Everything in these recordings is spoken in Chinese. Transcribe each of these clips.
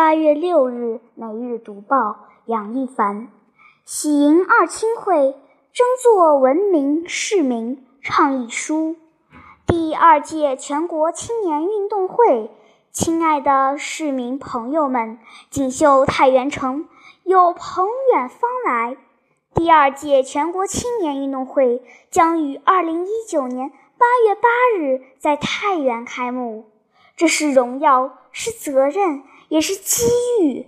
八月六日，《每日读报》杨一凡，喜迎二青会，争做文明市民倡议书。第二届全国青年运动会，亲爱的市民朋友们，锦绣太原城有朋远方来。第二届全国青年运动会将于二零一九年八月八日在太原开幕，这是荣耀，是责任，也是机遇。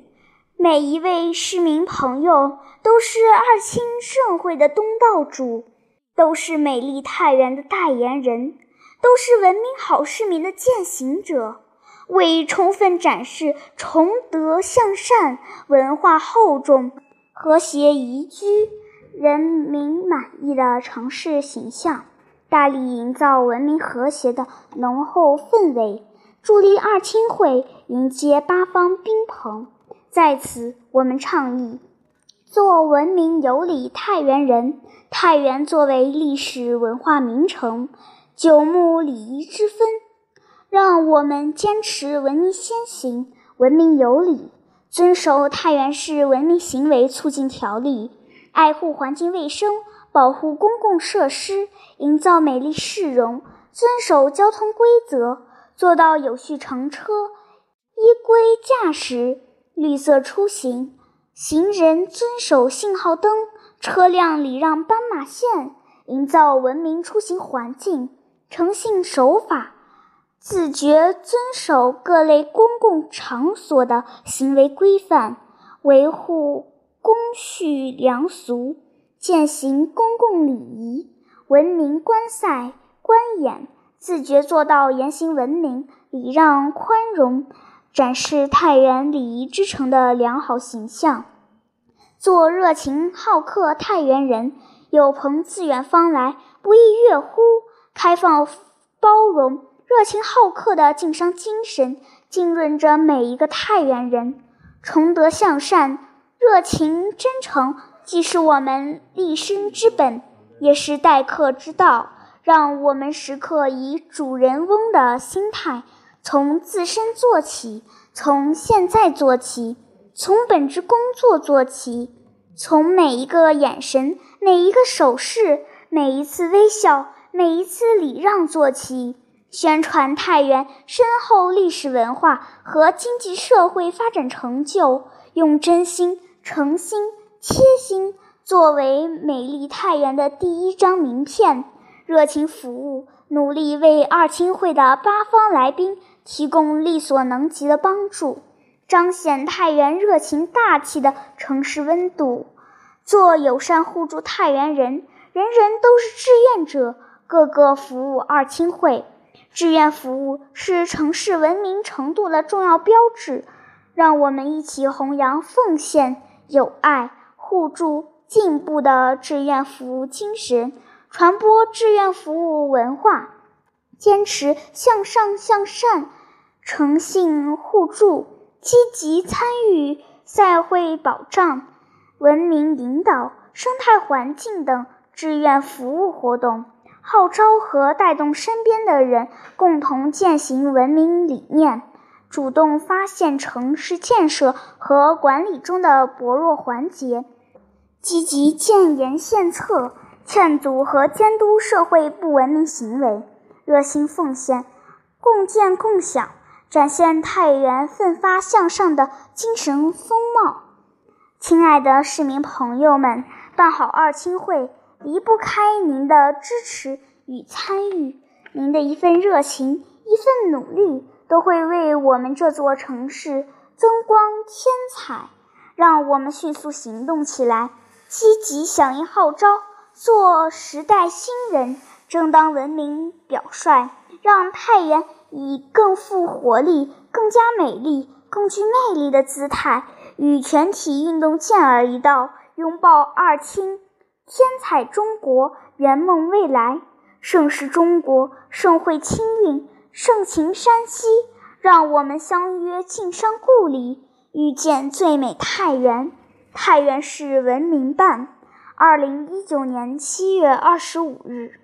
每一位市民朋友都是二青盛会的东道主，都是美丽太原的代言人。都是文明好市民的践行者，为充分展示崇德向善、文化厚重、和谐宜居、人民满意的城市形象，大力营造文明和谐的浓厚氛围，助力二青会迎接八方宾朋。在此，我们倡议：做文明有礼太原人。太原作为历史文化名城。九牧礼仪之分，让我们坚持文明先行、文明有礼，遵守《太原市文明行为促进条例》，爱护环境卫生，保护公共设施，营造美丽市容，遵守交通规则，做到有序乘车、依规驾驶、绿色出行，行人遵守信号灯，车辆礼让斑马线，营造文明出行环境。诚信守法，自觉遵守各类公共场所的行为规范，维护公序良俗，践行公共礼仪，文明观赛观演，自觉做到言行文明、礼让宽容，展示太原礼仪之城的良好形象。做热情好客太原人，有朋自远方来，不亦乐乎？开放、包容、热情好客的晋商精神浸润着每一个太原人，崇德向善、热情真诚，既是我们立身之本，也是待客之道。让我们时刻以主人翁的心态，从自身做起，从现在做起，从本职工作做起，从每一个眼神、每一个手势、每一次微笑。每一次礼让做起，宣传太原深厚历史文化和经济社会发展成就，用真心、诚心、贴心作为美丽太原的第一张名片，热情服务，努力为二青会的八方来宾提供力所能及的帮助，彰显太原热情大气的城市温度，做友善互助太原人，人人都是志愿者。个个服务二青会，志愿服务是城市文明程度的重要标志。让我们一起弘扬奉献、友爱、互助、进步的志愿服务精神，传播志愿服务文化，坚持向上向善、诚信互助，积极参与赛会保障、文明引导、生态环境等志愿服务活动。号召和带动身边的人共同践行文明理念，主动发现城市建设和管理中的薄弱环节，积极建言献策，劝阻和监督社会不文明行为，热心奉献，共建共享，展现太原奋发向上的精神风貌。亲爱的市民朋友们，办好二青会。离不开您的支持与参与，您的一份热情、一份努力，都会为我们这座城市增光添彩。让我们迅速行动起来，积极响应号召，做时代新人，争当文明表率，让太原以更富活力、更加美丽、更具魅力的姿态，与全体运动健儿一道，拥抱二青。天彩中国，圆梦未来，盛世中国，盛会青韵，盛情山西。让我们相约晋商故里，遇见最美太原。太原市文明办，二零一九年七月二十五日。